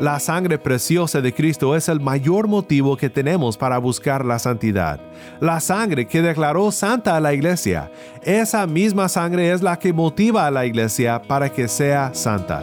La sangre preciosa de Cristo es el mayor motivo que tenemos para buscar la santidad. La sangre que declaró santa a la iglesia, esa misma sangre es la que motiva a la iglesia para que sea santa.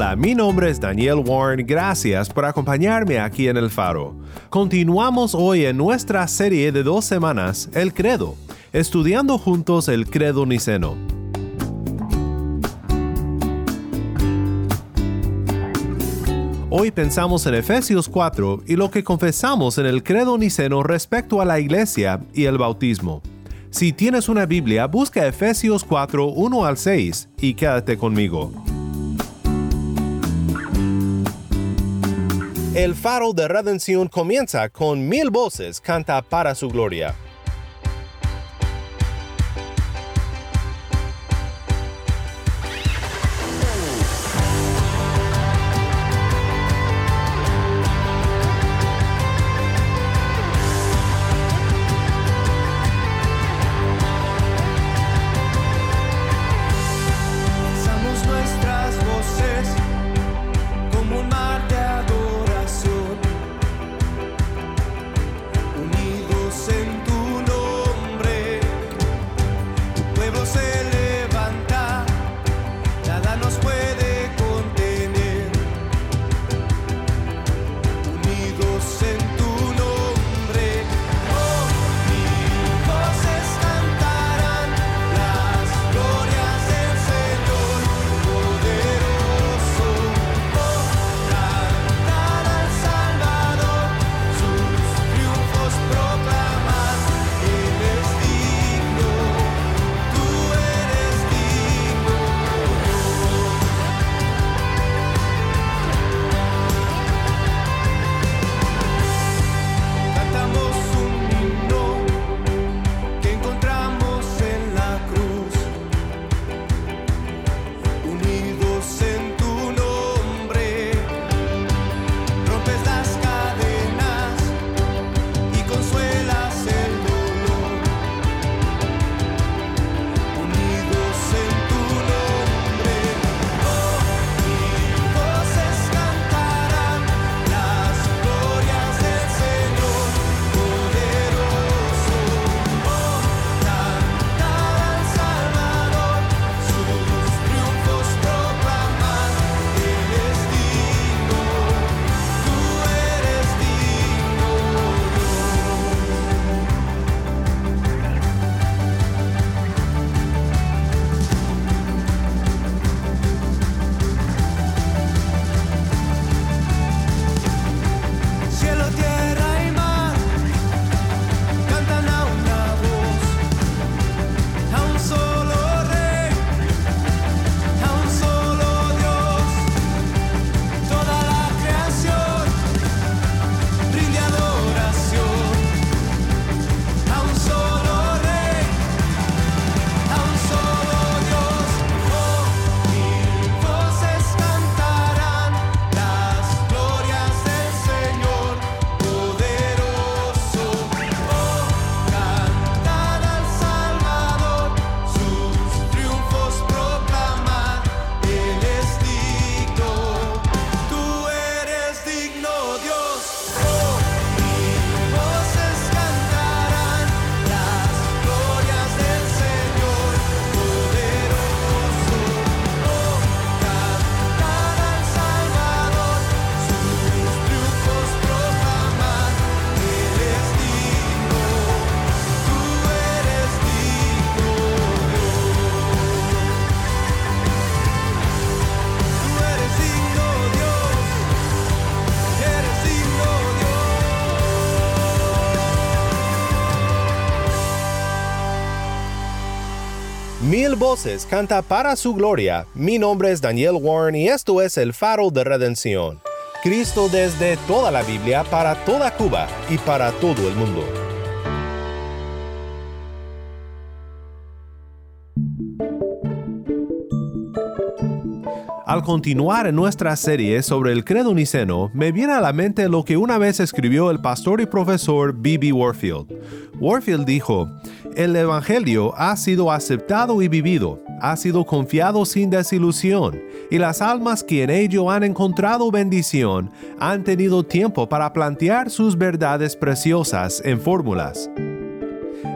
Hola, mi nombre es Daniel Warren, gracias por acompañarme aquí en El Faro. Continuamos hoy en nuestra serie de dos semanas, El Credo, estudiando juntos el Credo Niceno. Hoy pensamos en Efesios 4 y lo que confesamos en el Credo Niceno respecto a la iglesia y el bautismo. Si tienes una Biblia, busca Efesios 4, 1 al 6 y quédate conmigo. El faro de redención comienza con mil voces canta para su gloria. Canta para su gloria. Mi nombre es Daniel Warren y esto es el faro de redención. Cristo desde toda la Biblia para toda Cuba y para todo el mundo. Al continuar en nuestra serie sobre el credo niceno, me viene a la mente lo que una vez escribió el pastor y profesor B.B. Warfield. Warfield dijo, el Evangelio ha sido aceptado y vivido, ha sido confiado sin desilusión, y las almas que en ello han encontrado bendición han tenido tiempo para plantear sus verdades preciosas en fórmulas.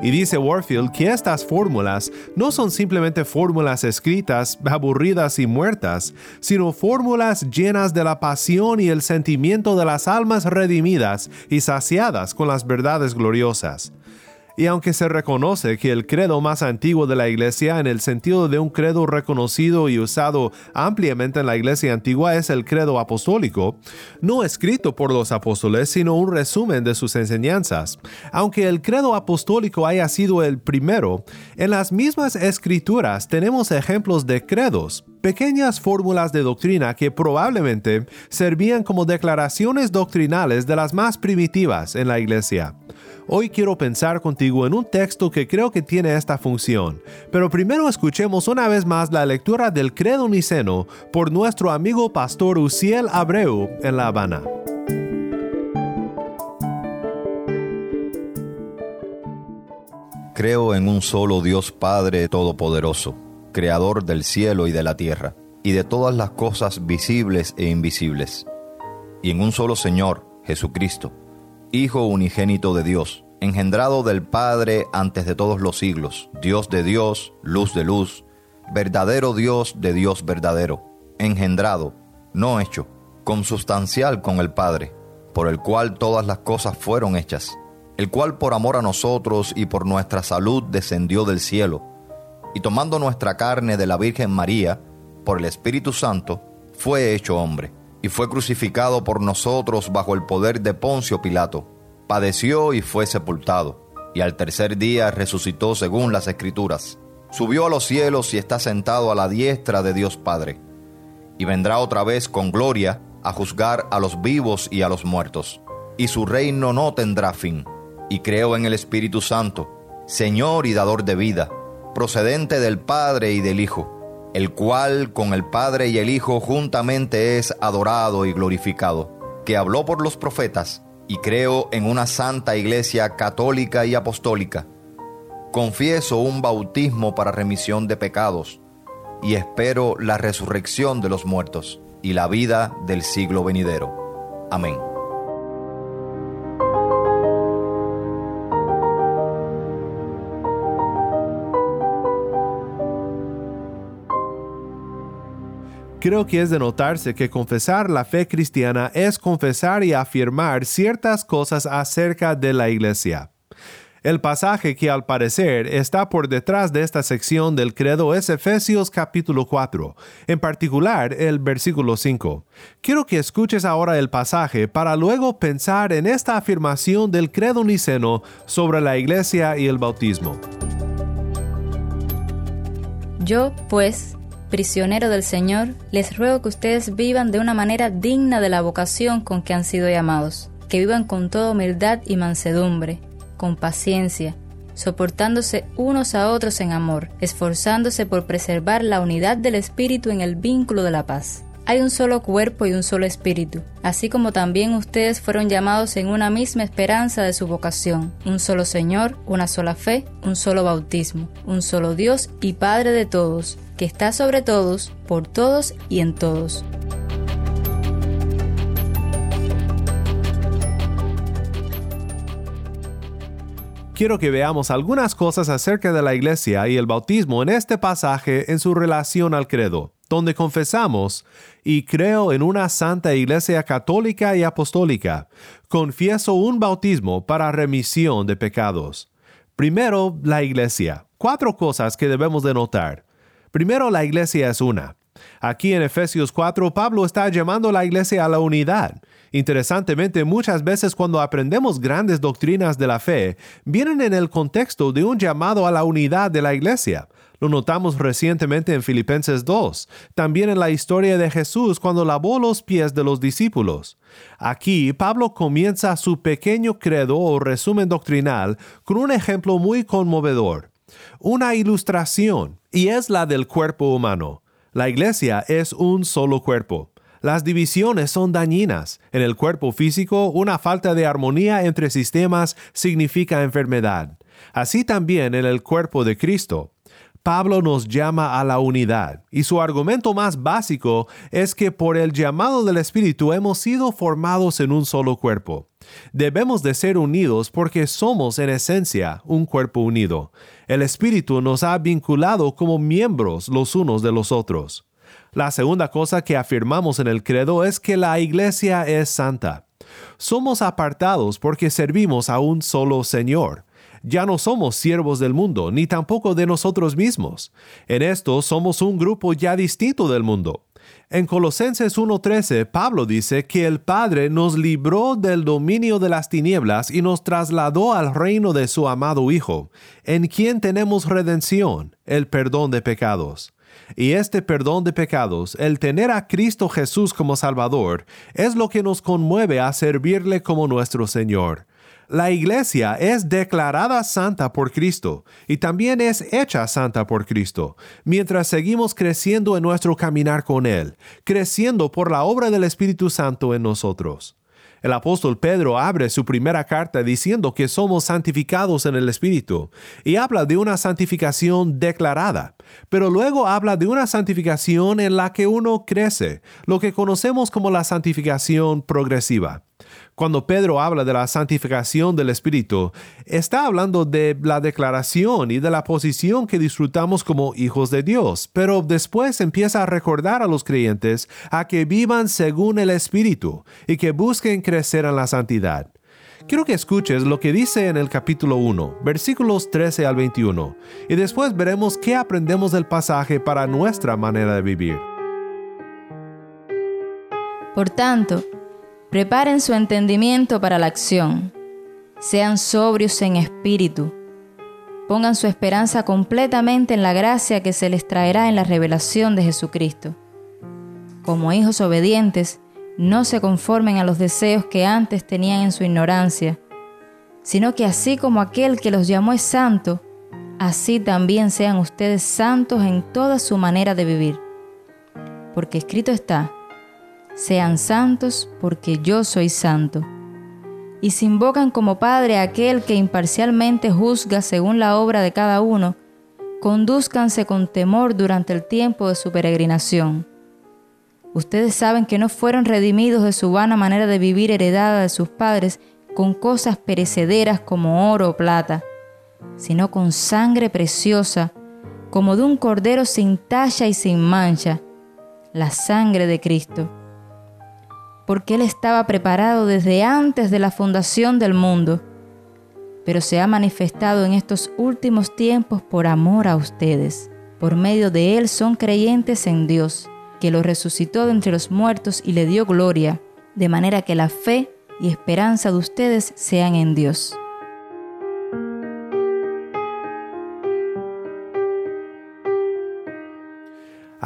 Y dice Warfield que estas fórmulas no son simplemente fórmulas escritas, aburridas y muertas, sino fórmulas llenas de la pasión y el sentimiento de las almas redimidas y saciadas con las verdades gloriosas. Y aunque se reconoce que el credo más antiguo de la Iglesia en el sentido de un credo reconocido y usado ampliamente en la Iglesia antigua es el credo apostólico, no escrito por los apóstoles, sino un resumen de sus enseñanzas. Aunque el credo apostólico haya sido el primero, en las mismas escrituras tenemos ejemplos de credos, pequeñas fórmulas de doctrina que probablemente servían como declaraciones doctrinales de las más primitivas en la Iglesia. Hoy quiero pensar contigo en un texto que creo que tiene esta función, pero primero escuchemos una vez más la lectura del Credo Niceno por nuestro amigo pastor Uciel Abreu en La Habana. Creo en un solo Dios Padre Todopoderoso, Creador del cielo y de la tierra, y de todas las cosas visibles e invisibles, y en un solo Señor, Jesucristo, Hijo unigénito de Dios, engendrado del Padre antes de todos los siglos, Dios de Dios, luz de luz, verdadero Dios de Dios verdadero, engendrado, no hecho, consubstancial con el Padre, por el cual todas las cosas fueron hechas, el cual por amor a nosotros y por nuestra salud descendió del cielo, y tomando nuestra carne de la Virgen María, por el Espíritu Santo, fue hecho hombre y fue crucificado por nosotros bajo el poder de Poncio Pilato. Padeció y fue sepultado, y al tercer día resucitó según las Escrituras. Subió a los cielos y está sentado a la diestra de Dios Padre. Y vendrá otra vez con gloria a juzgar a los vivos y a los muertos. Y su reino no tendrá fin. Y creo en el Espíritu Santo, Señor y dador de vida, procedente del Padre y del Hijo el cual con el Padre y el Hijo juntamente es adorado y glorificado, que habló por los profetas, y creo en una santa iglesia católica y apostólica. Confieso un bautismo para remisión de pecados, y espero la resurrección de los muertos y la vida del siglo venidero. Amén. Creo que es de notarse que confesar la fe cristiana es confesar y afirmar ciertas cosas acerca de la iglesia. El pasaje que al parecer está por detrás de esta sección del credo es Efesios capítulo 4, en particular el versículo 5. Quiero que escuches ahora el pasaje para luego pensar en esta afirmación del credo niceno sobre la iglesia y el bautismo. Yo, pues, prisionero del Señor, les ruego que ustedes vivan de una manera digna de la vocación con que han sido llamados, que vivan con toda humildad y mansedumbre, con paciencia, soportándose unos a otros en amor, esforzándose por preservar la unidad del Espíritu en el vínculo de la paz. Hay un solo cuerpo y un solo espíritu, así como también ustedes fueron llamados en una misma esperanza de su vocación, un solo Señor, una sola fe, un solo bautismo, un solo Dios y Padre de todos, que está sobre todos, por todos y en todos. Quiero que veamos algunas cosas acerca de la iglesia y el bautismo en este pasaje en su relación al credo, donde confesamos, y creo en una santa iglesia católica y apostólica, confieso un bautismo para remisión de pecados. Primero, la iglesia. Cuatro cosas que debemos de notar. Primero, la iglesia es una. Aquí en Efesios 4, Pablo está llamando a la iglesia a la unidad. Interesantemente, muchas veces cuando aprendemos grandes doctrinas de la fe, vienen en el contexto de un llamado a la unidad de la iglesia. Lo notamos recientemente en Filipenses 2, también en la historia de Jesús cuando lavó los pies de los discípulos. Aquí Pablo comienza su pequeño credo o resumen doctrinal con un ejemplo muy conmovedor, una ilustración, y es la del cuerpo humano. La iglesia es un solo cuerpo. Las divisiones son dañinas. En el cuerpo físico, una falta de armonía entre sistemas significa enfermedad. Así también en el cuerpo de Cristo. Pablo nos llama a la unidad, y su argumento más básico es que por el llamado del Espíritu hemos sido formados en un solo cuerpo. Debemos de ser unidos porque somos en esencia un cuerpo unido. El Espíritu nos ha vinculado como miembros los unos de los otros. La segunda cosa que afirmamos en el credo es que la iglesia es santa. Somos apartados porque servimos a un solo Señor ya no somos siervos del mundo, ni tampoco de nosotros mismos. En esto somos un grupo ya distinto del mundo. En Colosenses 1.13, Pablo dice que el Padre nos libró del dominio de las tinieblas y nos trasladó al reino de su amado Hijo, en quien tenemos redención, el perdón de pecados. Y este perdón de pecados, el tener a Cristo Jesús como Salvador, es lo que nos conmueve a servirle como nuestro Señor. La iglesia es declarada santa por Cristo y también es hecha santa por Cristo, mientras seguimos creciendo en nuestro caminar con Él, creciendo por la obra del Espíritu Santo en nosotros. El apóstol Pedro abre su primera carta diciendo que somos santificados en el Espíritu y habla de una santificación declarada, pero luego habla de una santificación en la que uno crece, lo que conocemos como la santificación progresiva. Cuando Pedro habla de la santificación del Espíritu, está hablando de la declaración y de la posición que disfrutamos como hijos de Dios, pero después empieza a recordar a los creyentes a que vivan según el Espíritu y que busquen crecer en la santidad. Quiero que escuches lo que dice en el capítulo 1, versículos 13 al 21, y después veremos qué aprendemos del pasaje para nuestra manera de vivir. Por tanto, Preparen su entendimiento para la acción. Sean sobrios en espíritu. Pongan su esperanza completamente en la gracia que se les traerá en la revelación de Jesucristo. Como hijos obedientes, no se conformen a los deseos que antes tenían en su ignorancia, sino que así como aquel que los llamó es santo, así también sean ustedes santos en toda su manera de vivir. Porque escrito está, sean santos porque yo soy santo. Y si invocan como Padre a aquel que imparcialmente juzga según la obra de cada uno, conduzcanse con temor durante el tiempo de su peregrinación. Ustedes saben que no fueron redimidos de su vana manera de vivir heredada de sus padres con cosas perecederas como oro o plata, sino con sangre preciosa, como de un cordero sin talla y sin mancha, la sangre de Cristo porque Él estaba preparado desde antes de la fundación del mundo, pero se ha manifestado en estos últimos tiempos por amor a ustedes. Por medio de Él son creyentes en Dios, que lo resucitó de entre los muertos y le dio gloria, de manera que la fe y esperanza de ustedes sean en Dios.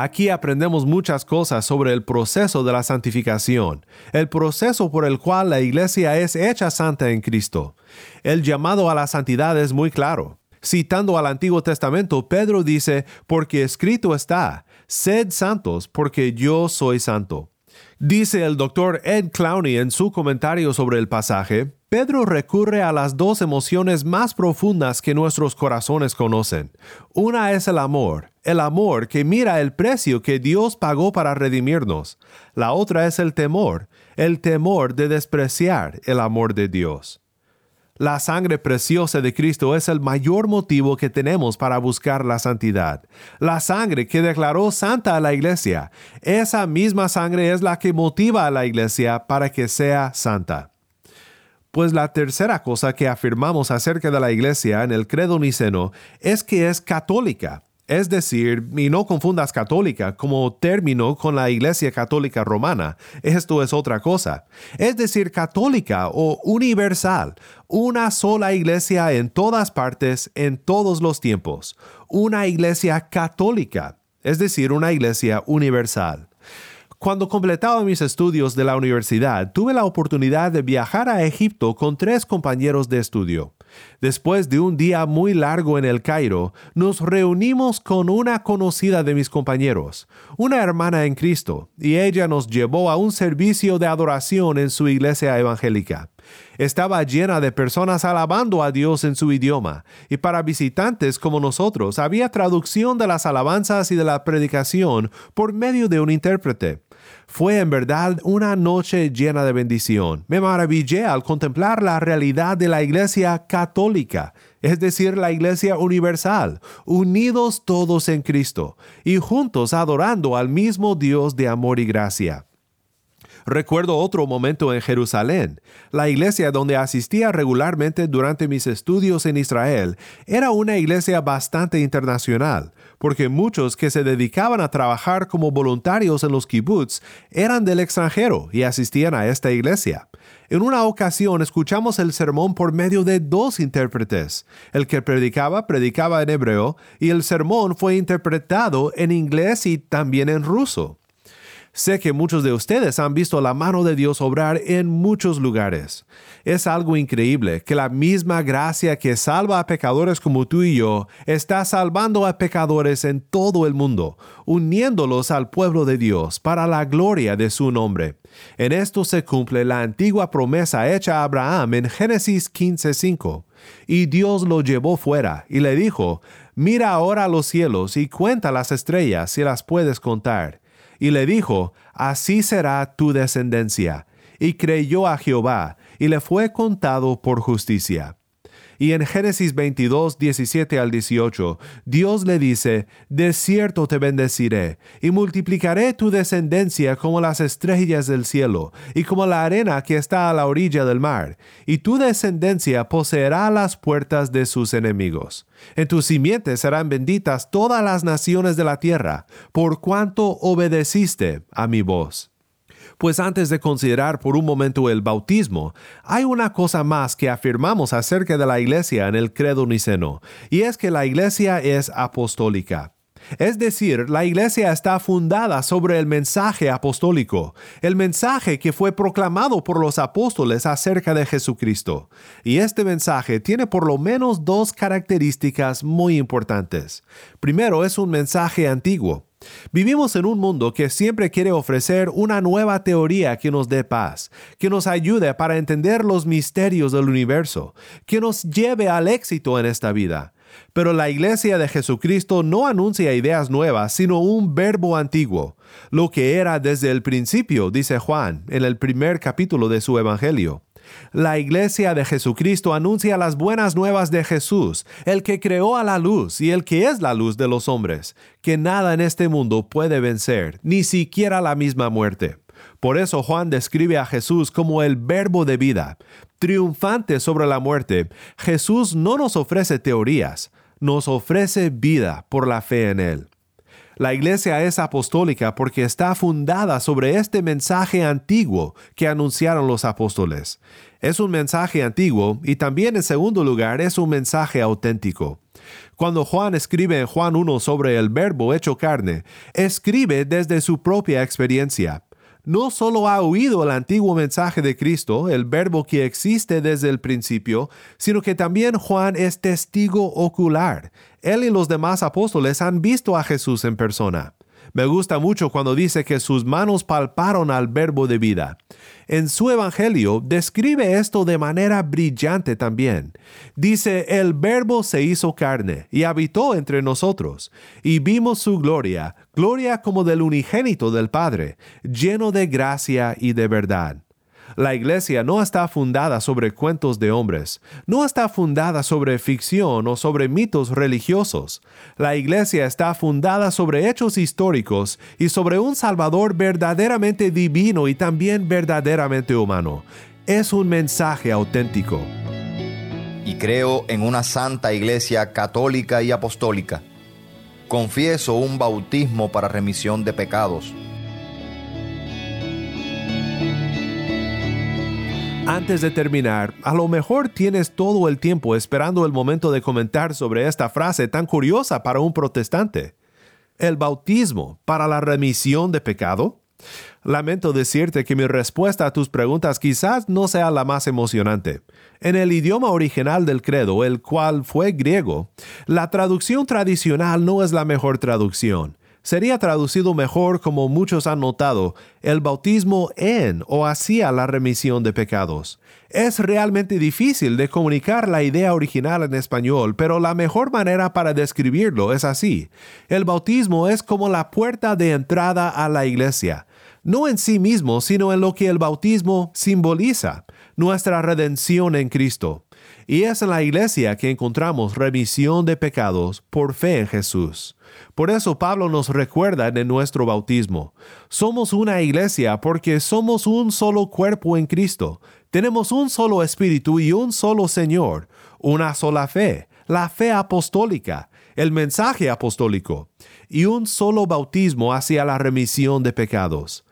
Aquí aprendemos muchas cosas sobre el proceso de la santificación, el proceso por el cual la iglesia es hecha santa en Cristo. El llamado a la santidad es muy claro. Citando al Antiguo Testamento, Pedro dice, porque escrito está, sed santos porque yo soy santo. Dice el doctor Ed Clowney en su comentario sobre el pasaje, Pedro recurre a las dos emociones más profundas que nuestros corazones conocen. Una es el amor, el amor que mira el precio que Dios pagó para redimirnos. La otra es el temor, el temor de despreciar el amor de Dios. La sangre preciosa de Cristo es el mayor motivo que tenemos para buscar la santidad. La sangre que declaró santa a la iglesia, esa misma sangre es la que motiva a la iglesia para que sea santa. Pues la tercera cosa que afirmamos acerca de la iglesia en el credo niceno es que es católica. Es decir, y no confundas católica como término con la Iglesia Católica Romana, esto es otra cosa. Es decir, católica o universal, una sola iglesia en todas partes, en todos los tiempos, una iglesia católica, es decir, una iglesia universal. Cuando completaba mis estudios de la universidad, tuve la oportunidad de viajar a Egipto con tres compañeros de estudio. Después de un día muy largo en el Cairo, nos reunimos con una conocida de mis compañeros, una hermana en Cristo, y ella nos llevó a un servicio de adoración en su iglesia evangélica. Estaba llena de personas alabando a Dios en su idioma, y para visitantes como nosotros había traducción de las alabanzas y de la predicación por medio de un intérprete. Fue en verdad una noche llena de bendición. Me maravillé al contemplar la realidad de la Iglesia católica, es decir, la Iglesia universal, unidos todos en Cristo y juntos adorando al mismo Dios de amor y gracia. Recuerdo otro momento en Jerusalén. La iglesia donde asistía regularmente durante mis estudios en Israel era una iglesia bastante internacional, porque muchos que se dedicaban a trabajar como voluntarios en los kibbutz eran del extranjero y asistían a esta iglesia. En una ocasión escuchamos el sermón por medio de dos intérpretes. El que predicaba predicaba en hebreo y el sermón fue interpretado en inglés y también en ruso. Sé que muchos de ustedes han visto la mano de Dios obrar en muchos lugares. Es algo increíble que la misma gracia que salva a pecadores como tú y yo está salvando a pecadores en todo el mundo, uniéndolos al pueblo de Dios para la gloria de su nombre. En esto se cumple la antigua promesa hecha a Abraham en Génesis 15:5. Y Dios lo llevó fuera y le dijo, Mira ahora los cielos y cuenta las estrellas si las puedes contar y le dijo, Así será tu descendencia. Y creyó a Jehová, y le fue contado por justicia. Y en Génesis 22, 17 al 18, Dios le dice, De cierto te bendeciré, y multiplicaré tu descendencia como las estrellas del cielo, y como la arena que está a la orilla del mar, y tu descendencia poseerá las puertas de sus enemigos. En tu simiente serán benditas todas las naciones de la tierra, por cuanto obedeciste a mi voz. Pues antes de considerar por un momento el bautismo, hay una cosa más que afirmamos acerca de la iglesia en el credo niceno, y es que la iglesia es apostólica. Es decir, la iglesia está fundada sobre el mensaje apostólico, el mensaje que fue proclamado por los apóstoles acerca de Jesucristo. Y este mensaje tiene por lo menos dos características muy importantes. Primero, es un mensaje antiguo. Vivimos en un mundo que siempre quiere ofrecer una nueva teoría que nos dé paz, que nos ayude para entender los misterios del universo, que nos lleve al éxito en esta vida. Pero la iglesia de Jesucristo no anuncia ideas nuevas, sino un verbo antiguo, lo que era desde el principio, dice Juan en el primer capítulo de su Evangelio. La iglesia de Jesucristo anuncia las buenas nuevas de Jesús, el que creó a la luz y el que es la luz de los hombres, que nada en este mundo puede vencer, ni siquiera la misma muerte. Por eso Juan describe a Jesús como el verbo de vida. Triunfante sobre la muerte, Jesús no nos ofrece teorías, nos ofrece vida por la fe en Él. La iglesia es apostólica porque está fundada sobre este mensaje antiguo que anunciaron los apóstoles. Es un mensaje antiguo y también en segundo lugar es un mensaje auténtico. Cuando Juan escribe en Juan 1 sobre el verbo hecho carne, escribe desde su propia experiencia no solo ha oído el antiguo mensaje de Cristo, el verbo que existe desde el principio, sino que también Juan es testigo ocular. Él y los demás apóstoles han visto a Jesús en persona. Me gusta mucho cuando dice que sus manos palparon al verbo de vida. En su Evangelio describe esto de manera brillante también. Dice, el verbo se hizo carne y habitó entre nosotros, y vimos su gloria, gloria como del unigénito del Padre, lleno de gracia y de verdad. La iglesia no está fundada sobre cuentos de hombres, no está fundada sobre ficción o sobre mitos religiosos. La iglesia está fundada sobre hechos históricos y sobre un Salvador verdaderamente divino y también verdaderamente humano. Es un mensaje auténtico. Y creo en una santa iglesia católica y apostólica confieso un bautismo para remisión de pecados. Antes de terminar, a lo mejor tienes todo el tiempo esperando el momento de comentar sobre esta frase tan curiosa para un protestante. ¿El bautismo para la remisión de pecado? Lamento decirte que mi respuesta a tus preguntas quizás no sea la más emocionante. En el idioma original del credo, el cual fue griego, la traducción tradicional no es la mejor traducción. Sería traducido mejor, como muchos han notado, el bautismo en o hacia la remisión de pecados. Es realmente difícil de comunicar la idea original en español, pero la mejor manera para describirlo es así. El bautismo es como la puerta de entrada a la iglesia no en sí mismo, sino en lo que el bautismo simboliza, nuestra redención en Cristo. Y es en la iglesia que encontramos remisión de pecados por fe en Jesús. Por eso Pablo nos recuerda en nuestro bautismo. Somos una iglesia porque somos un solo cuerpo en Cristo. Tenemos un solo espíritu y un solo Señor, una sola fe, la fe apostólica, el mensaje apostólico, y un solo bautismo hacia la remisión de pecados.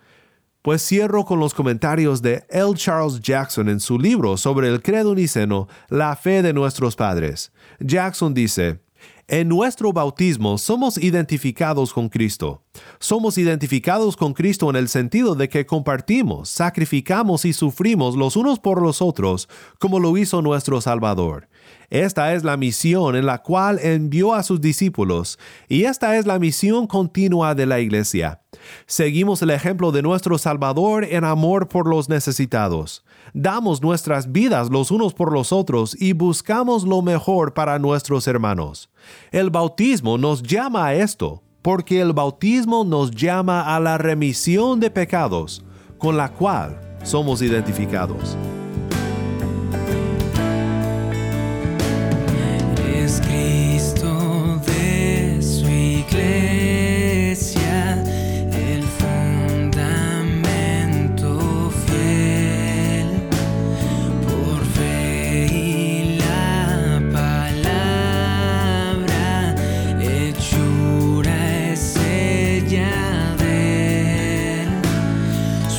Pues cierro con los comentarios de L. Charles Jackson en su libro sobre el credo niceno, La fe de nuestros padres. Jackson dice, en nuestro bautismo somos identificados con Cristo. Somos identificados con Cristo en el sentido de que compartimos, sacrificamos y sufrimos los unos por los otros, como lo hizo nuestro Salvador. Esta es la misión en la cual envió a sus discípulos, y esta es la misión continua de la Iglesia. Seguimos el ejemplo de nuestro Salvador en amor por los necesitados. Damos nuestras vidas los unos por los otros y buscamos lo mejor para nuestros hermanos. El bautismo nos llama a esto, porque el bautismo nos llama a la remisión de pecados, con la cual somos identificados.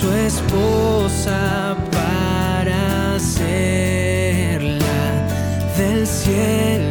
su esposa para hacerla del cielo.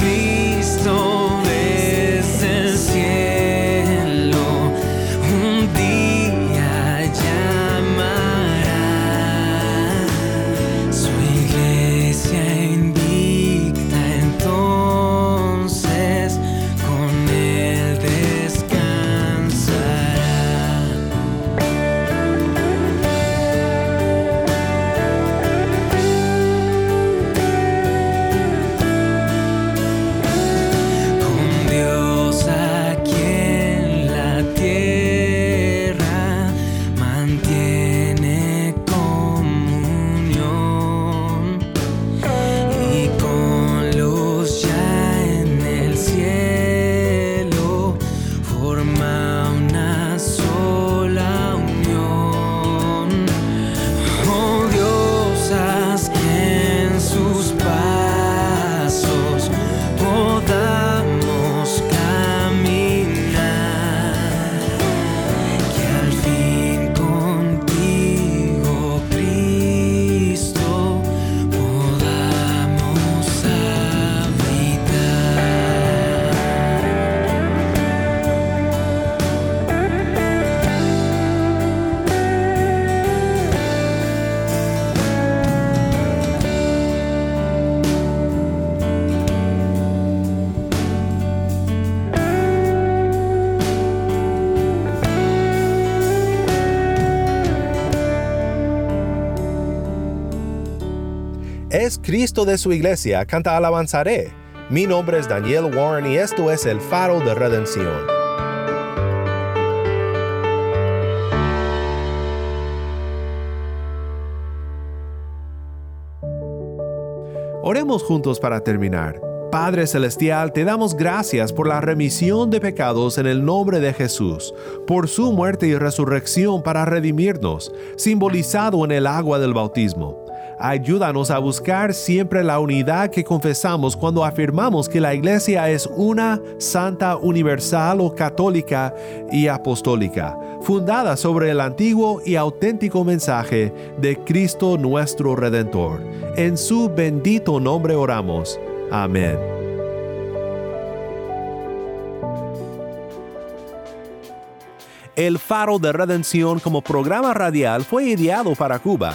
Be. De su iglesia, canta alabanzaré. Mi nombre es Daniel Warren y esto es el faro de redención. Oremos juntos para terminar. Padre Celestial, te damos gracias por la remisión de pecados en el nombre de Jesús, por su muerte y resurrección para redimirnos, simbolizado en el agua del bautismo. Ayúdanos a buscar siempre la unidad que confesamos cuando afirmamos que la Iglesia es una, santa, universal o católica y apostólica, fundada sobre el antiguo y auténtico mensaje de Cristo nuestro Redentor. En su bendito nombre oramos. Amén. El Faro de Redención como programa radial fue ideado para Cuba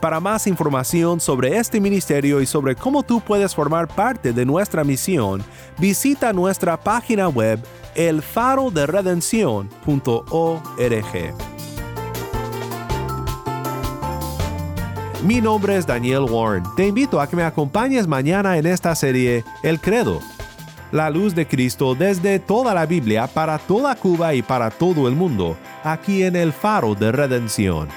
Para más información sobre este ministerio y sobre cómo tú puedes formar parte de nuestra misión, visita nuestra página web elfaroderedención.org. Mi nombre es Daniel Warren. Te invito a que me acompañes mañana en esta serie El Credo la luz de Cristo desde toda la Biblia para toda Cuba y para todo el mundo, aquí en el faro de redención.